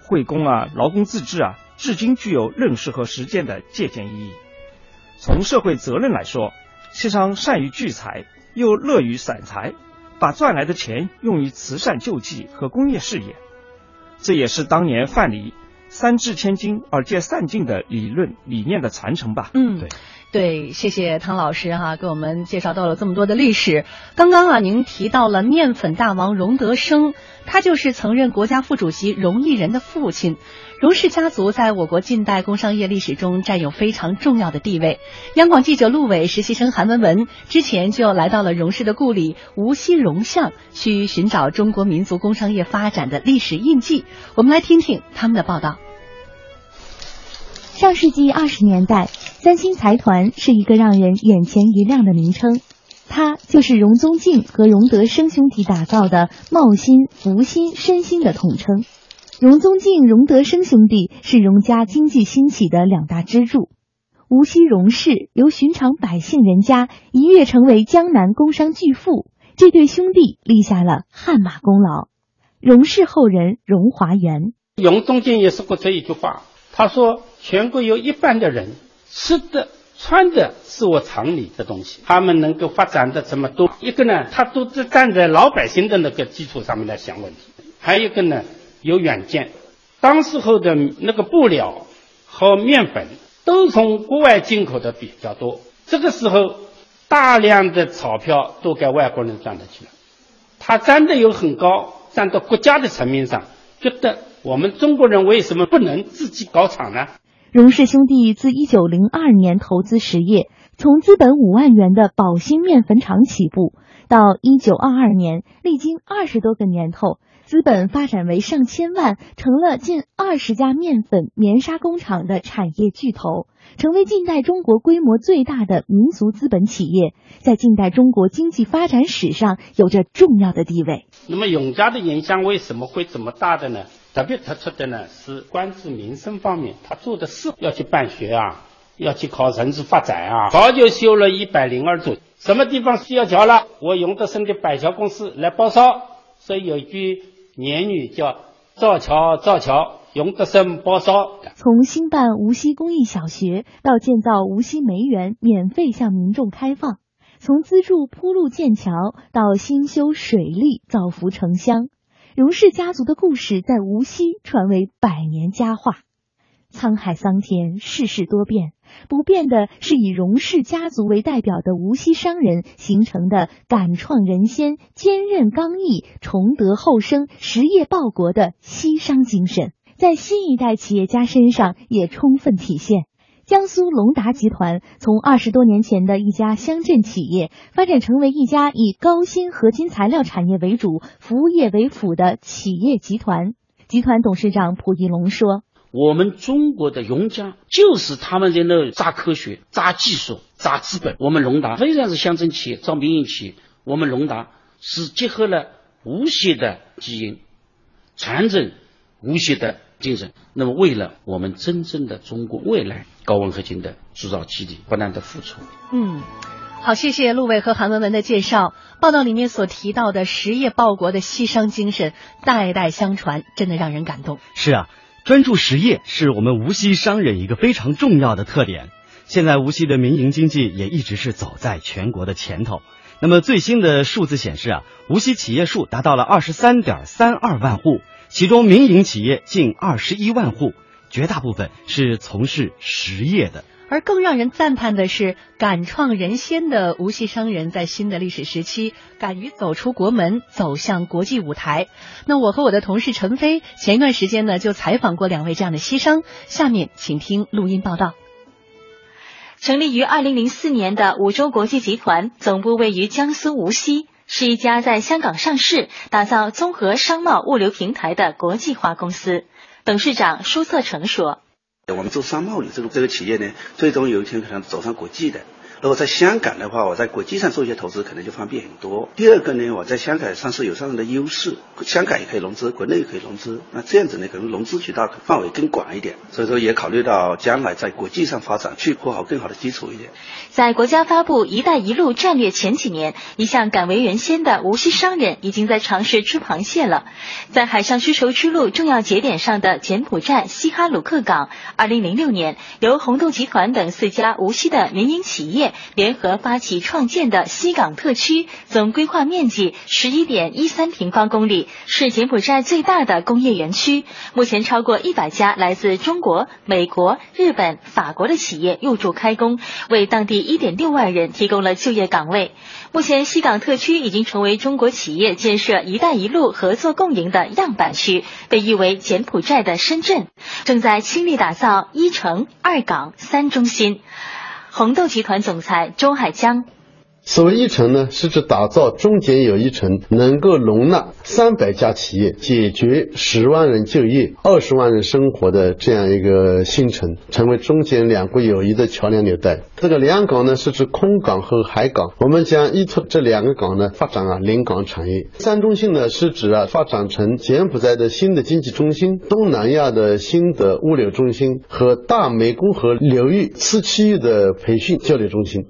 惠工啊，劳工自治啊，至今具有认识和实践的借鉴意义。从社会责任来说，西商善于聚财，又乐于散财，把赚来的钱用于慈善救济和工业事业，这也是当年范蠡三掷千金而借散尽的理论理念的传承吧。嗯，对。对，谢谢汤老师哈，给我们介绍到了这么多的历史。刚刚啊，您提到了面粉大王荣德生，他就是曾任国家副主席荣毅仁的父亲。荣氏家族在我国近代工商业历史中占有非常重要的地位。央广记者陆伟、实习生韩文文之前就来到了荣氏的故里无锡荣巷，去寻找中国民族工商业发展的历史印记。我们来听听他们的报道。上世纪二十年代，三星财团是一个让人眼前一亮的名称，它就是荣宗敬和荣德生兄弟打造的茂新、福新、申新的统称。荣宗敬、荣德生兄弟是荣家经济兴起的两大支柱。无锡荣氏由寻常百姓人家一跃成为江南工商巨富，这对兄弟立下了汗马功劳。荣氏后人荣华元，荣宗敬也说过这一句话。他说：“全国有一半的人吃的、穿的是我厂里的东西，他们能够发展的这么多。一个呢，他都是站在老百姓的那个基础上面来想问题；还有一个呢，有远见。当时候的那个布料和面粉都从国外进口的比较多，这个时候大量的钞票都给外国人赚了去了。他站的又很高，站到国家的层面上，觉得。”我们中国人为什么不能自己搞厂呢？荣氏兄弟自一九零二年投资实业，从资本五万元的宝兴面粉厂起步，到一九二二年，历经二十多个年头，资本发展为上千万，成了近二十家面粉、棉纱工厂的产业巨头，成为近代中国规模最大的民族资本企业，在近代中国经济发展史上有着重要的地位。那么永嘉的影响为什么会这么大的呢？特别突出的呢是关注民生方面，他做的事要去办学啊，要去考城市发展啊，早就修了一百零二座，什么地方需要桥了，我永德生的百桥公司来包烧，所以有一句。谚语叫造桥造桥，永德生包烧。从兴办无锡公益小学到建造无锡梅园，免费向民众开放；从资助铺路建桥到兴修水利，造福城乡，荣氏家族的故事在无锡传为百年佳话。沧海桑田，世事多变。不变的是以荣氏家族为代表的无锡商人形成的敢创人先、坚韧刚毅、崇德后生、实业报国的西商精神，在新一代企业家身上也充分体现。江苏龙达集团从二十多年前的一家乡镇企业，发展成为一家以高新合金材料产业为主、服务业为辅的企业集团。集团董事长蒲一龙说。我们中国的永嘉就是他们在那扎科学、扎技术、扎资本。我们龙达虽然是乡镇企业、招民营企业，我们龙达是结合了无锡的基因，传承无锡的精神。那么，为了我们真正的中国未来高温合金的铸造基地，不断的付出。嗯，好，谢谢陆伟和韩文文的介绍。报道里面所提到的实业报国的西商精神，代代相传，真的让人感动。是啊。专注实业是我们无锡商人一个非常重要的特点。现在无锡的民营经济也一直是走在全国的前头。那么最新的数字显示啊，无锡企业数达到了二十三点三二万户，其中民营企业近二十一万户，绝大部分是从事实业的。而更让人赞叹的是，敢创人先的无锡商人，在新的历史时期，敢于走出国门，走向国际舞台。那我和我的同事陈飞，前一段时间呢，就采访过两位这样的西商。下面请听录音报道。成立于二零零四年的五洲国际集团，总部位于江苏无锡，是一家在香港上市、打造综合商贸物流平台的国际化公司。董事长舒策成说。我们做商贸的这个这个企业呢，最终有一天可能走上国际的。如果在香港的话，我在国际上做一些投资，可能就方便很多。第二个呢，我在香港上市有上市的优势，香港也可以融资，国内也可以融资。那这样子呢，可能融资渠道范围更广一点。所以说，也考虑到将来在国际上发展，去铺好更好的基础一点。在国家发布“一带一路”战略前几年，一向敢为人先的无锡商人已经在尝试吃螃蟹了。在海上丝绸之路重要节点上的柬埔寨西哈努克港，二零零六年由红豆集团等四家无锡的民营企业。联合发起创建的西港特区，总规划面积十一点一三平方公里，是柬埔寨最大的工业园区。目前超过一百家来自中国、美国、日本、法国的企业入驻开工，为当地一点六万人提供了就业岗位。目前，西港特区已经成为中国企业建设“一带一路”合作共赢的样板区，被誉为柬埔寨的深圳，正在倾力打造一城、二港、三中心。红豆集团总裁周海江。所谓一城呢，是指打造中间有一城，能够容纳三百家企业，解决十万人就业、二十万人生活的这样一个新城，成为中柬两国友谊的桥梁纽带。这个两港呢，是指空港和海港。我们将依托这两个港呢，发展啊临港产业。三中心呢，是指啊发展成柬埔寨的新的经济中心、东南亚的新的物流中心和大湄公河流域次区域的培训交流中心。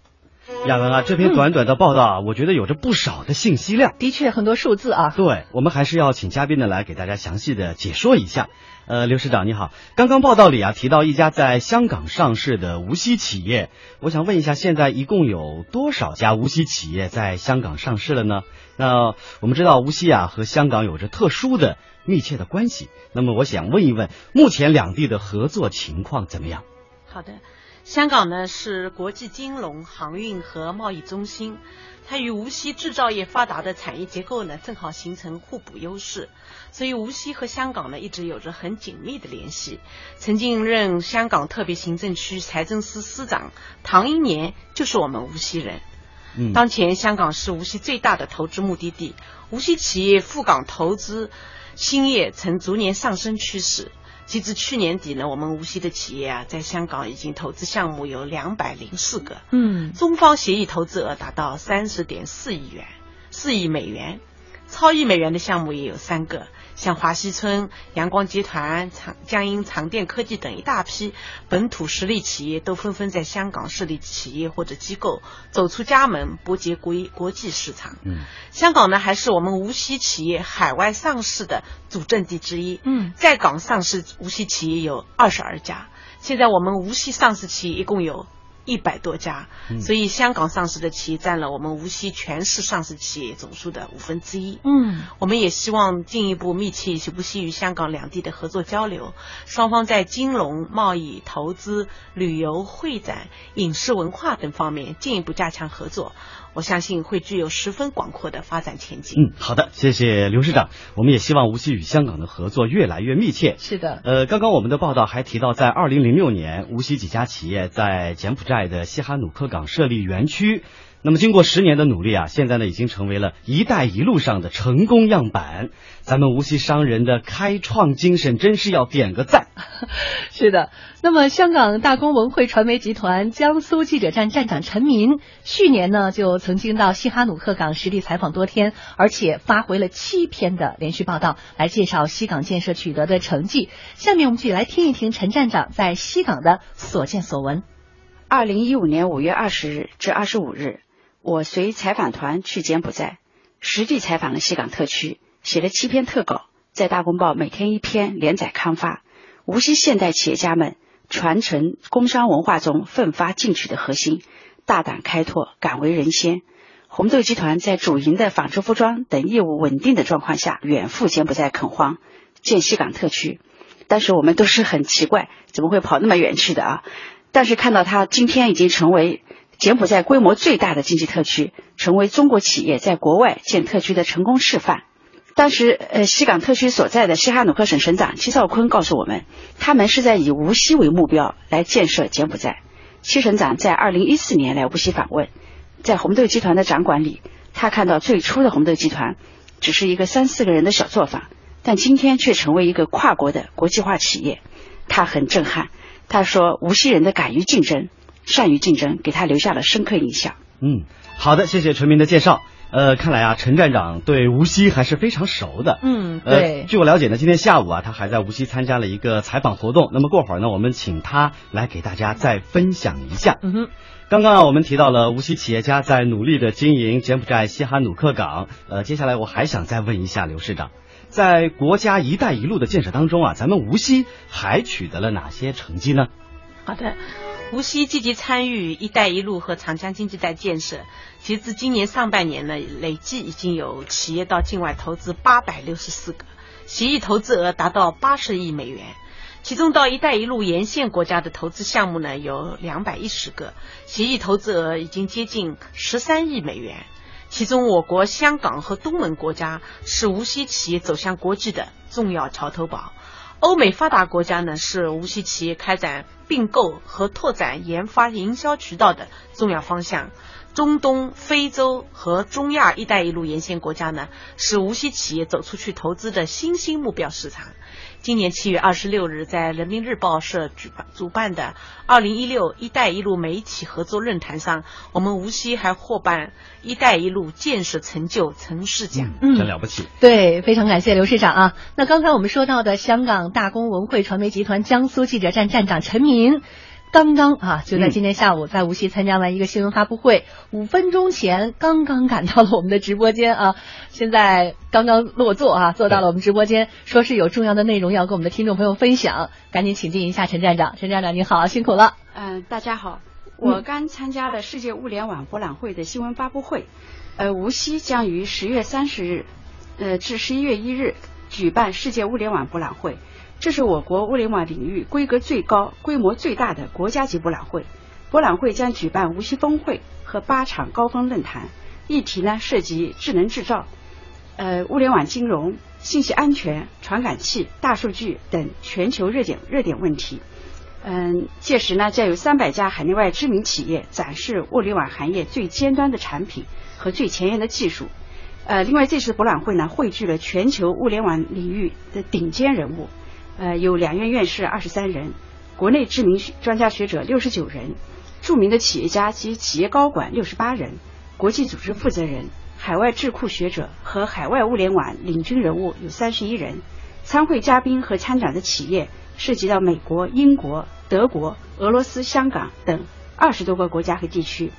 亚文啊，这篇短短的报道啊，我觉得有着不少的信息量。的确，很多数字啊。对，我们还是要请嘉宾呢来给大家详细的解说一下。呃，刘市长你好，刚刚报道里啊提到一家在香港上市的无锡企业，我想问一下，现在一共有多少家无锡企业在香港上市了呢？那我们知道无锡啊和香港有着特殊的密切的关系，那么我想问一问，目前两地的合作情况怎么样？好的。香港呢是国际金融、航运和贸易中心，它与无锡制造业发达的产业结构呢正好形成互补优势，所以无锡和香港呢一直有着很紧密的联系。曾经任香港特别行政区财政司司长唐英年就是我们无锡人。嗯，当前香港是无锡最大的投资目的地，无锡企业赴港投资兴业呈逐年上升趋势。截至去年底呢，我们无锡的企业啊，在香港已经投资项目有两百零四个，嗯，中方协议投资额达到三十点四亿元，四亿美元，超亿美元的项目也有三个。像华西村、阳光集团、长江阴长电科技等一大批本土实力企业，都纷纷在香港设立企业或者机构，走出家门，拨接国国际市场。嗯，香港呢，还是我们无锡企业海外上市的主阵地之一。嗯，在港上市无锡企业有二十二家，现在我们无锡上市企业一共有。一百多家，所以香港上市的企业占了我们无锡全市上市企业总数的五分之一。嗯，我们也希望进一步密切无锡与香港两地的合作交流，双方在金融、贸易、投资、旅游、会展、影视文化等方面进一步加强合作。我相信会具有十分广阔的发展前景。嗯，好的，谢谢刘市长。我们也希望无锡与香港的合作越来越密切。是的。呃，刚刚我们的报道还提到，在二零零六年，无锡几家企业在柬埔寨的西哈努克港设立园区。那么经过十年的努力啊，现在呢已经成为了一带一路上的成功样板。咱们无锡商人的开创精神真是要点个赞。是的，那么香港大公文汇传媒集团江苏记者站站长陈民，去年呢就曾经到西哈努克港实地采访多天，而且发回了七篇的连续报道，来介绍西港建设取得的成绩。下面我们就来听一听陈站长在西港的所见所闻。二零一五年五月二十日至二十五日。我随采访团去柬埔寨，实地采访了西港特区，写了七篇特稿，在大公报每天一篇连载刊发。无锡现代企业家们传承工商文化中奋发进取的核心，大胆开拓，敢为人先。红豆集团在主营的纺织服装等业务稳定的状况下，远赴柬埔寨垦荒，建西港特区。但是我们都是很奇怪，怎么会跑那么远去的啊？但是看到他今天已经成为。柬埔寨规模最大的经济特区，成为中国企业在国外建特区的成功示范。当时，呃，西港特区所在的西哈努克省省长戚少坤告诉我们，他们是在以无锡为目标来建设柬埔寨。戚省长在二零一四年来无锡访问，在红豆集团的掌管里，他看到最初的红豆集团只是一个三四个人的小作坊，但今天却成为一个跨国的国际化企业，他很震撼。他说，无锡人的敢于竞争。善于竞争，给他留下了深刻印象。嗯，好的，谢谢陈明的介绍。呃，看来啊，陈站长对无锡还是非常熟的。嗯，对。据我了解呢，今天下午啊，他还在无锡参加了一个采访活动。那么过会儿呢，我们请他来给大家再分享一下。嗯哼。刚刚啊，我们提到了无锡企业家在努力的经营柬埔寨西哈努克港。呃，接下来我还想再问一下刘市长，在国家“一带一路”的建设当中啊，咱们无锡还取得了哪些成绩呢？好的。无锡积极参与“一带一路”和长江经济带建设，截至今年上半年呢，累计已经有企业到境外投资八百六十四个，协议投资额达到八十亿美元。其中到“一带一路”沿线国家的投资项目呢，有两百一十个，协议投资额已经接近十三亿美元。其中，我国香港和东盟国家是无锡企业走向国际的重要桥头堡。欧美发达国家呢，是无锡企业开展并购和拓展研发营销渠道的重要方向。中东、非洲和中亚“一带一路”沿线国家呢，是无锡企业走出去投资的新兴目标市场。今年七月二十六日，在人民日报社举办主办的二零一六“一带一路”媒体合作论坛上，我们无锡还获颁“一带一路”建设成就城市奖，嗯真了不起。对，非常感谢刘市长啊。那刚才我们说到的香港大公文汇传媒集团江苏记者站站长陈明。刚刚啊，就在今天下午，在无锡参加完一个新闻发布会，五分钟前刚刚赶到了我们的直播间啊，现在刚刚落座啊，坐到了我们直播间，说是有重要的内容要跟我们的听众朋友分享，赶紧请进一下陈站长，陈站长你好，辛苦了。嗯，大家好，我刚参加了世界物联网博览会的新闻发布会，呃，无锡将于十月三十日，呃至十一月一日举办世界物联网博览会。这是我国物联网领域规格最高、规模最大的国家级博览会。博览会将举办无锡峰会和八场高峰论坛，议题呢涉及智能制造、呃物联网金融、信息安全、传感器、大数据等全球热点热点问题。嗯，届时呢将有三百家海内外知名企业展示物联网行业最尖端的产品和最前沿的技术。呃，另外这次博览会呢，汇聚了全球物联网领域的顶尖人物，呃，有两院院士二十三人，国内知名专家学者六十九人，著名的企业家及企业高管六十八人，国际组织负责人、海外智库学者和海外物联网领军人物有三十一人。参会嘉宾和参展的企业涉及到美国、英国、德国、俄罗斯、香港等二十多个国家和地区。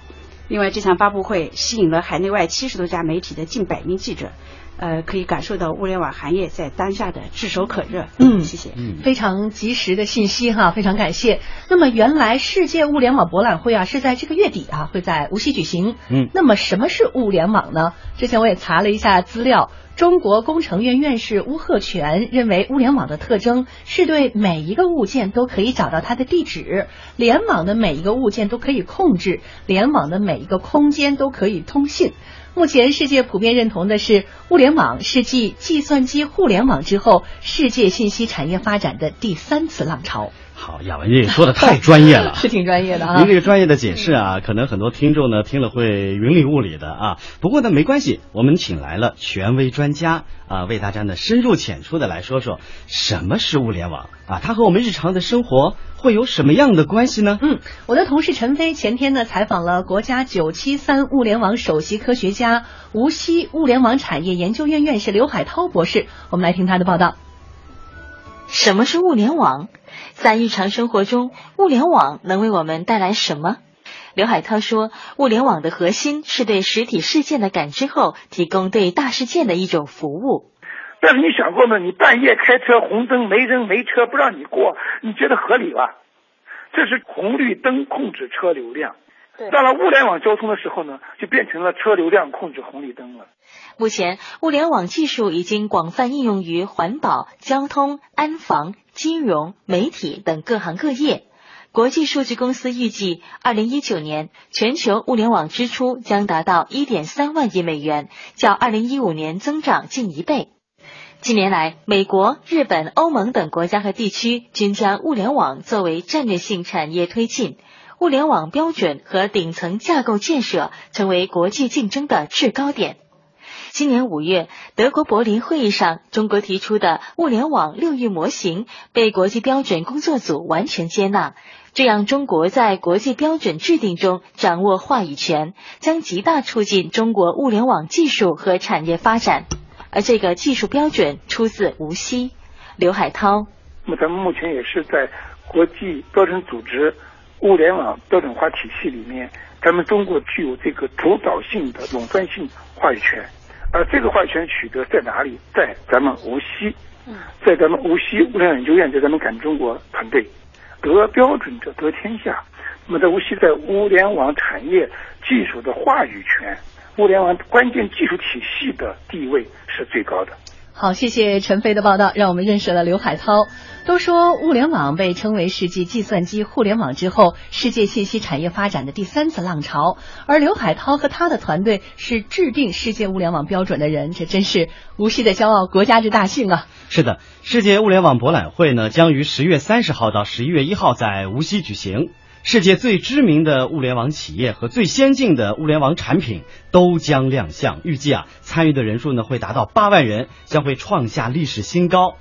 另外，这场发布会吸引了海内外七十多家媒体的近百名记者，呃，可以感受到物联网行业在当下的炙手可热。嗯，谢谢。嗯，非常及时的信息哈，非常感谢。那么，原来世界物联网博览会啊是在这个月底啊会在无锡举行。嗯，那么什么是物联网呢？之前我也查了一下资料。中国工程院院士邬贺铨认为，物联网的特征是对每一个物件都可以找到它的地址，联网的每一个物件都可以控制，联网的每一个空间都可以通信。目前世界普遍认同的是，物联网是继计算机互联网之后，世界信息产业发展的第三次浪潮。好，亚文这说的太专业了，是挺专业的啊。您这个专业的解释啊，可能很多听众呢听了会云里雾里的啊。不过呢，没关系，我们请来了权威专家啊，为大家呢深入浅出的来说说什么是物联网啊，它和我们日常的生活会有什么样的关系呢？嗯，我的同事陈飞前天呢采访了国家九七三物联网首席科学家、无锡物联网产业研究院院士刘海涛博士，我们来听他的报道。什么是物联网？在日常生活中，物联网能为我们带来什么？刘海涛说，物联网的核心是对实体事件的感知后，提供对大事件的一种服务。但是你想过吗？你半夜开车，红灯没人没车，不让你过，你觉得合理吧？这是红绿灯控制车流量。到了物联网交通的时候呢，就变成了车流量控制红绿灯了。目前，物联网技术已经广泛应用于环保、交通、安防、金融、媒体等各行各业。国际数据公司预计，二零一九年全球物联网支出将达到一点三万亿美元，较二零一五年增长近一倍。近年来，美国、日本、欧盟等国家和地区均将物联网作为战略性产业推进。物联网标准和顶层架构建设成为国际竞争的制高点。今年五月，德国柏林会议上，中国提出的物联网六域模型被国际标准工作组完全接纳，这样中国在国际标准制定中掌握话语权，将极大促进中国物联网技术和产业发展。而这个技术标准出自无锡。刘海涛，那么咱们目前也是在国际标准组织。物联网标准化体系里面，咱们中国具有这个主导性的垄断性话语权，而这个话语权取得在哪里？在咱们无锡，在咱们无锡物联网研究院，在咱们感中国团队，得标准者得天下。那么在无锡，在物联网产业技术的话语权、物联网关键技术体系的地位是最高的。好，谢谢陈飞的报道，让我们认识了刘海涛。都说物联网被称为世纪计算机互联网之后世界信息产业发展的第三次浪潮，而刘海涛和他的团队是制定世界物联网标准的人，这真是无锡的骄傲，国家之大幸啊！是的，世界物联网博览会呢将于十月三十号到十一月一号在无锡举行。世界最知名的物联网企业和最先进的物联网产品都将亮相，预计啊参与的人数呢会达到八万人，将会创下历史新高。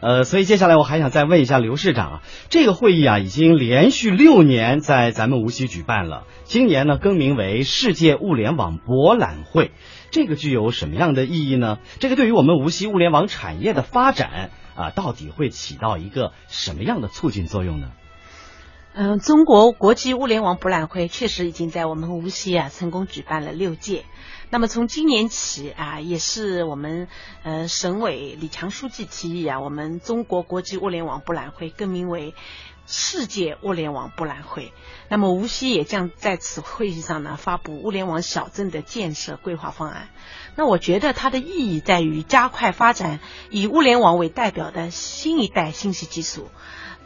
呃，所以接下来我还想再问一下刘市长啊，这个会议啊已经连续六年在咱们无锡举办了，今年呢更名为世界物联网博览会，这个具有什么样的意义呢？这个对于我们无锡物联网产业的发展啊，到底会起到一个什么样的促进作用呢？嗯，中国国际物联网博览会确实已经在我们无锡啊成功举办了六届。那么从今年起啊，也是我们呃省委李强书记提议啊，我们中国国际物联网博览会更名为世界物联网博览会。那么无锡也将在此会议上呢发布物联网小镇的建设规划方案。那我觉得它的意义在于加快发展以物联网为代表的新一代信息技术。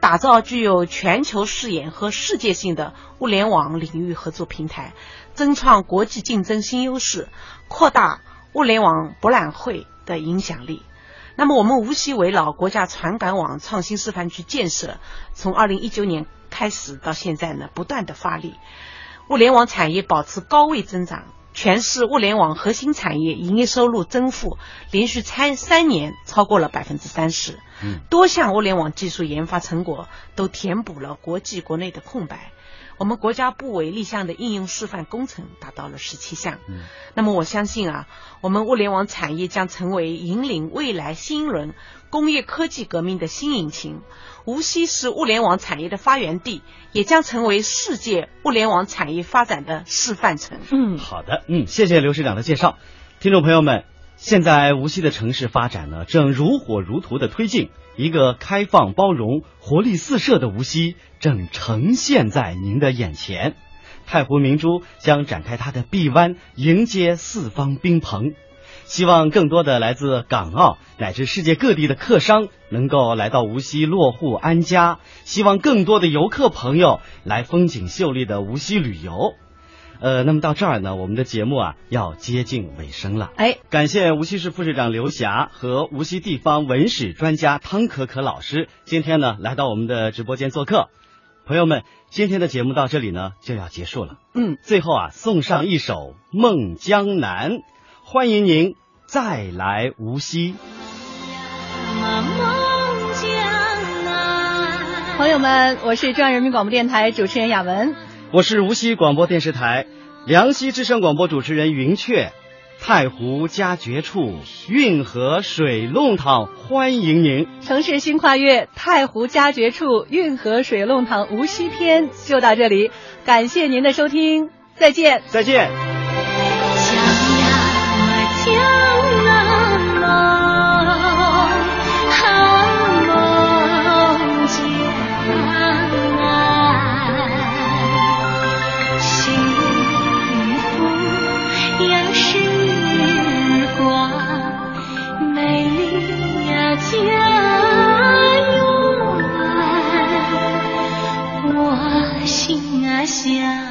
打造具有全球视野和世界性的物联网领域合作平台，争创国际竞争新优势，扩大物联网博览会的影响力。那么，我们无锡围绕国家传感网创新示范区建设，从二零一九年开始到现在呢，不断的发力，物联网产业保持高位增长，全市物联网核心产业营业收入增幅连续三三年超过了百分之三十，嗯，多项物联网技术研发成果都填补了国际国内的空白。我们国家部委立项的应用示范工程达到了十七项。嗯，那么我相信啊，我们物联网产业将成为引领未来新一轮工业科技革命的新引擎。无锡是物联网产业的发源地，也将成为世界物联网产业发展的示范城。嗯，好的，嗯，谢谢刘市长的介绍。听众朋友们，现在无锡的城市发展呢，正如火如荼的推进。一个开放、包容、活力四射的无锡正呈现在您的眼前。太湖明珠将展开它的臂弯，迎接四方宾朋。希望更多的来自港澳乃至世界各地的客商能够来到无锡落户安家。希望更多的游客朋友来风景秀丽的无锡旅游。呃，那么到这儿呢，我们的节目啊要接近尾声了。哎，感谢无锡市副市长刘霞和无锡地方文史专家汤可可老师今天呢来到我们的直播间做客。朋友们，今天的节目到这里呢就要结束了。嗯，最后啊送上一首《梦江南》，欢迎您再来无锡。朋友们，我是中央人民广播电台主持人雅文。我是无锡广播电视台梁溪之声广播主持人云雀，太湖佳绝处，运河水弄堂，欢迎您。城市新跨越，太湖佳绝处，运河水弄堂无锡篇就到这里，感谢您的收听，再见，再见。想。